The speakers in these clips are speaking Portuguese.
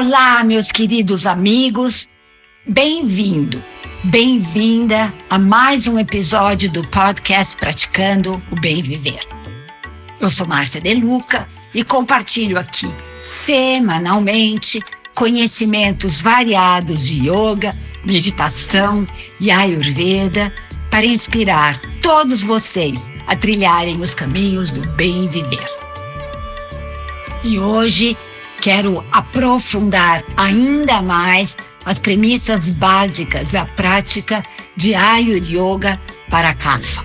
Olá, meus queridos amigos. Bem-vindo, bem-vinda a mais um episódio do podcast Praticando o Bem Viver. Eu sou Márcia De Luca e compartilho aqui semanalmente conhecimentos variados de yoga, meditação e ayurveda para inspirar todos vocês a trilharem os caminhos do bem viver. E hoje quero aprofundar ainda mais as premissas básicas da prática de Ayur Yoga para Kapha.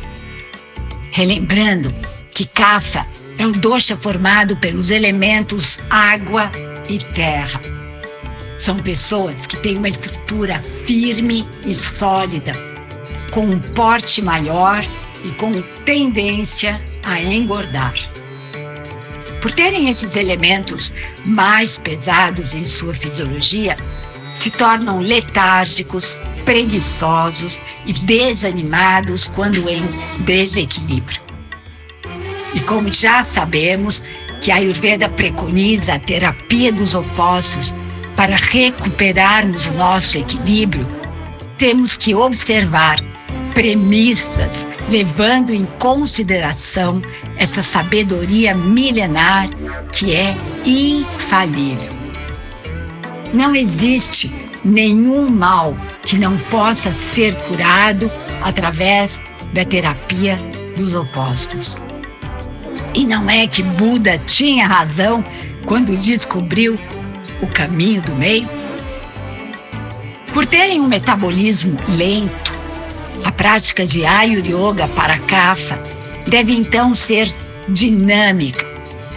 Relembrando que Kapha é um dosha formado pelos elementos água e terra. São pessoas que têm uma estrutura firme e sólida, com um porte maior e com tendência a engordar. Por terem esses elementos mais pesados em sua fisiologia, se tornam letárgicos, preguiçosos e desanimados quando em desequilíbrio. E como já sabemos que a Ayurveda preconiza a terapia dos opostos para recuperarmos o nosso equilíbrio, temos que observar premissas levando em consideração essa sabedoria milenar que é infalível. Não existe nenhum mal que não possa ser curado através da terapia dos opostos. E não é que Buda tinha razão quando descobriu o caminho do meio? Por terem um metabolismo lento, a prática de Ayur Yoga para Kapha deve então ser dinâmica,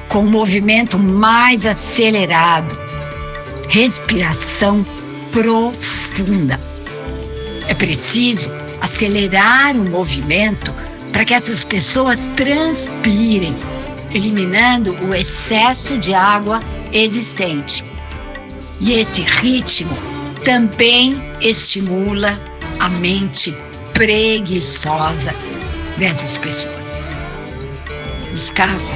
com um movimento mais acelerado, respiração profunda. É preciso acelerar o movimento para que essas pessoas transpirem, eliminando o excesso de água existente. E esse ritmo também estimula a mente preguiçosa dessas pessoas. Os CAFA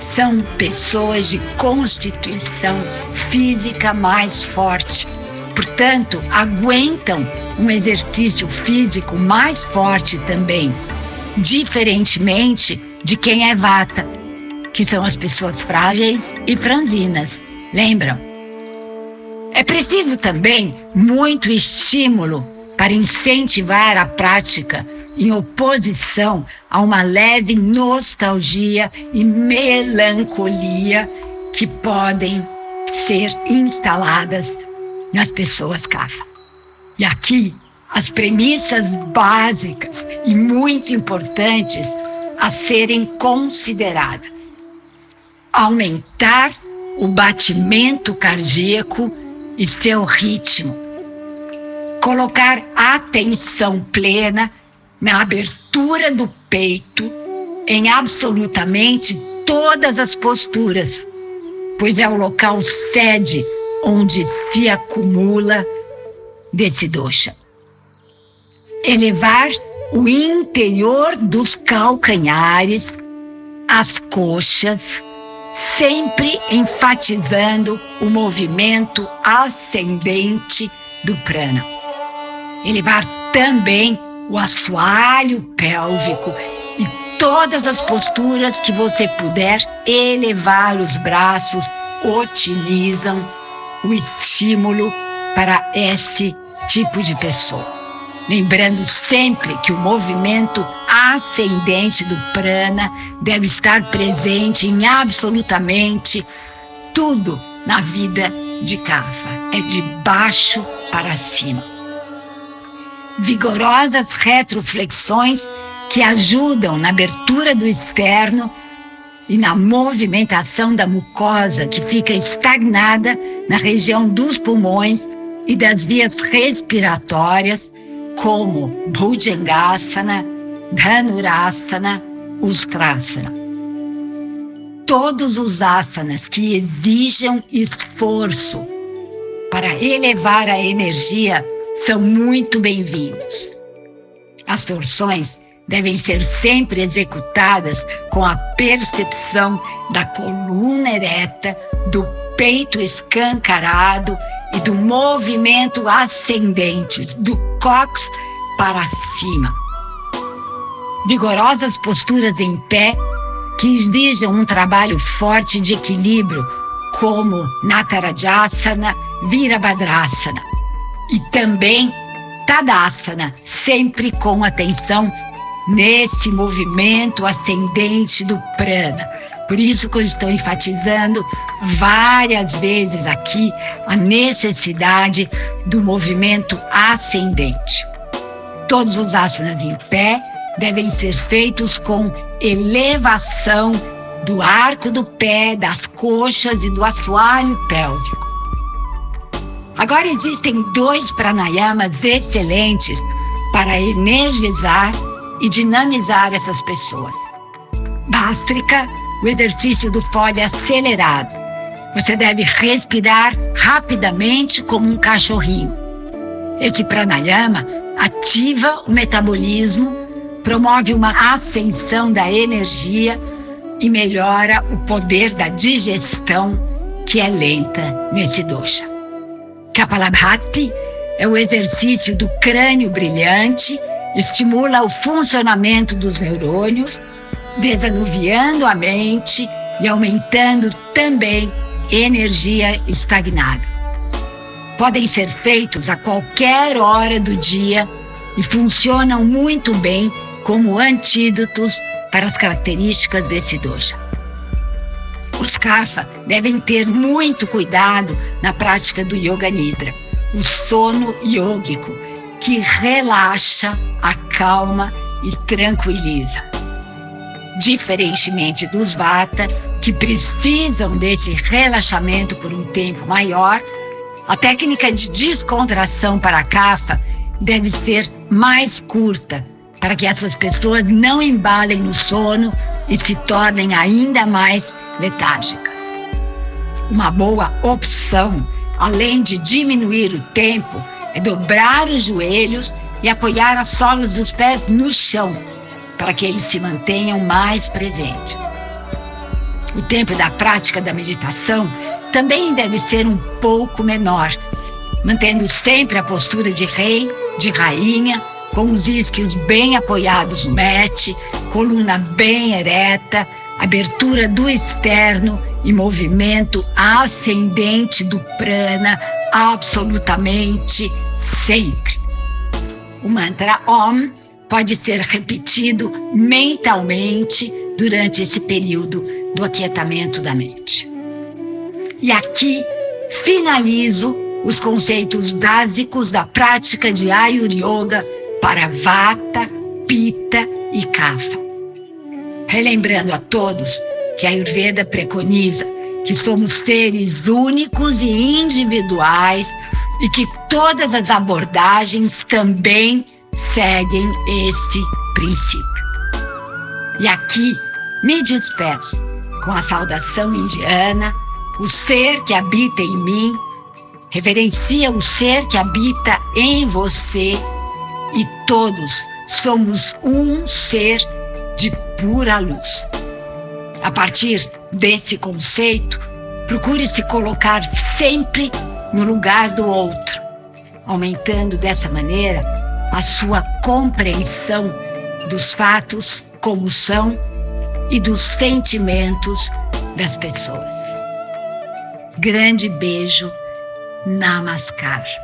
são pessoas de constituição física mais forte, portanto, aguentam um exercício físico mais forte também, diferentemente de quem é vata, que são as pessoas frágeis e franzinas. Lembram? É preciso também muito estímulo para incentivar a prática em oposição a uma leve nostalgia e melancolia que podem ser instaladas nas pessoas CAFA. E aqui, as premissas básicas e muito importantes a serem consideradas. Aumentar o batimento cardíaco e seu ritmo colocar atenção plena na abertura do peito em absolutamente todas as posturas, pois é o local sede onde se acumula desse dosha. Elevar o interior dos calcanhares, as coxas, sempre enfatizando o movimento ascendente do prana elevar também o assoalho pélvico e todas as posturas que você puder elevar os braços otimizam o estímulo para esse tipo de pessoa. Lembrando sempre que o movimento ascendente do prana deve estar presente em absolutamente tudo na vida de Kapha. É de baixo para cima vigorosas retroflexões que ajudam na abertura do externo e na movimentação da mucosa que fica estagnada na região dos pulmões e das vias respiratórias, como Bhujangasana, Dhanurasana, Ustrasana. Todos os asanas que exijam esforço para elevar a energia são muito bem-vindos. As torções devem ser sempre executadas com a percepção da coluna ereta, do peito escancarado e do movimento ascendente do cox para cima. Vigorosas posturas em pé que exigem um trabalho forte de equilíbrio, como Natarajasana, Virabhadrasana. E também Tadasana, sempre com atenção nesse movimento ascendente do prana. Por isso que eu estou enfatizando várias vezes aqui a necessidade do movimento ascendente. Todos os asanas em pé devem ser feitos com elevação do arco do pé, das coxas e do assoalho pélvico. Agora existem dois pranayamas excelentes para energizar e dinamizar essas pessoas. Bástrica, o exercício do fole acelerado. Você deve respirar rapidamente como um cachorrinho. Esse pranayama ativa o metabolismo, promove uma ascensão da energia e melhora o poder da digestão, que é lenta nesse dosha. Kapalabhati é o exercício do crânio brilhante estimula o funcionamento dos neurônios, desanuviando a mente e aumentando também energia estagnada. Podem ser feitos a qualquer hora do dia e funcionam muito bem como antídotos para as características desse doja. Os kapha devem ter muito cuidado na prática do yoga nidra, o sono yógico, que relaxa, acalma e tranquiliza. Diferentemente dos vata, que precisam desse relaxamento por um tempo maior, a técnica de descontração para a cafa deve ser mais curta, para que essas pessoas não embalem no sono e se tornem ainda mais letárgicas. Uma boa opção, além de diminuir o tempo, é dobrar os joelhos e apoiar as solas dos pés no chão, para que eles se mantenham mais presentes. O tempo da prática da meditação também deve ser um pouco menor, mantendo sempre a postura de rei, de rainha, com os isquios bem apoiados no mat, coluna bem ereta, abertura do externo e movimento ascendente do prana absolutamente sempre. O mantra Om pode ser repetido mentalmente durante esse período do aquietamento da mente. E aqui finalizo os conceitos básicos da prática de Ayur Yoga para Vata, Pitta e Kapha. Relembrando a todos que a Ayurveda preconiza que somos seres únicos e individuais e que todas as abordagens também seguem esse princípio. E aqui me despeço com a saudação indiana, o ser que habita em mim, reverencia o ser que habita em você e todos somos um ser de pura luz. A partir desse conceito, procure se colocar sempre no lugar do outro, aumentando dessa maneira a sua compreensão dos fatos como são e dos sentimentos das pessoas. Grande beijo, Namaskar.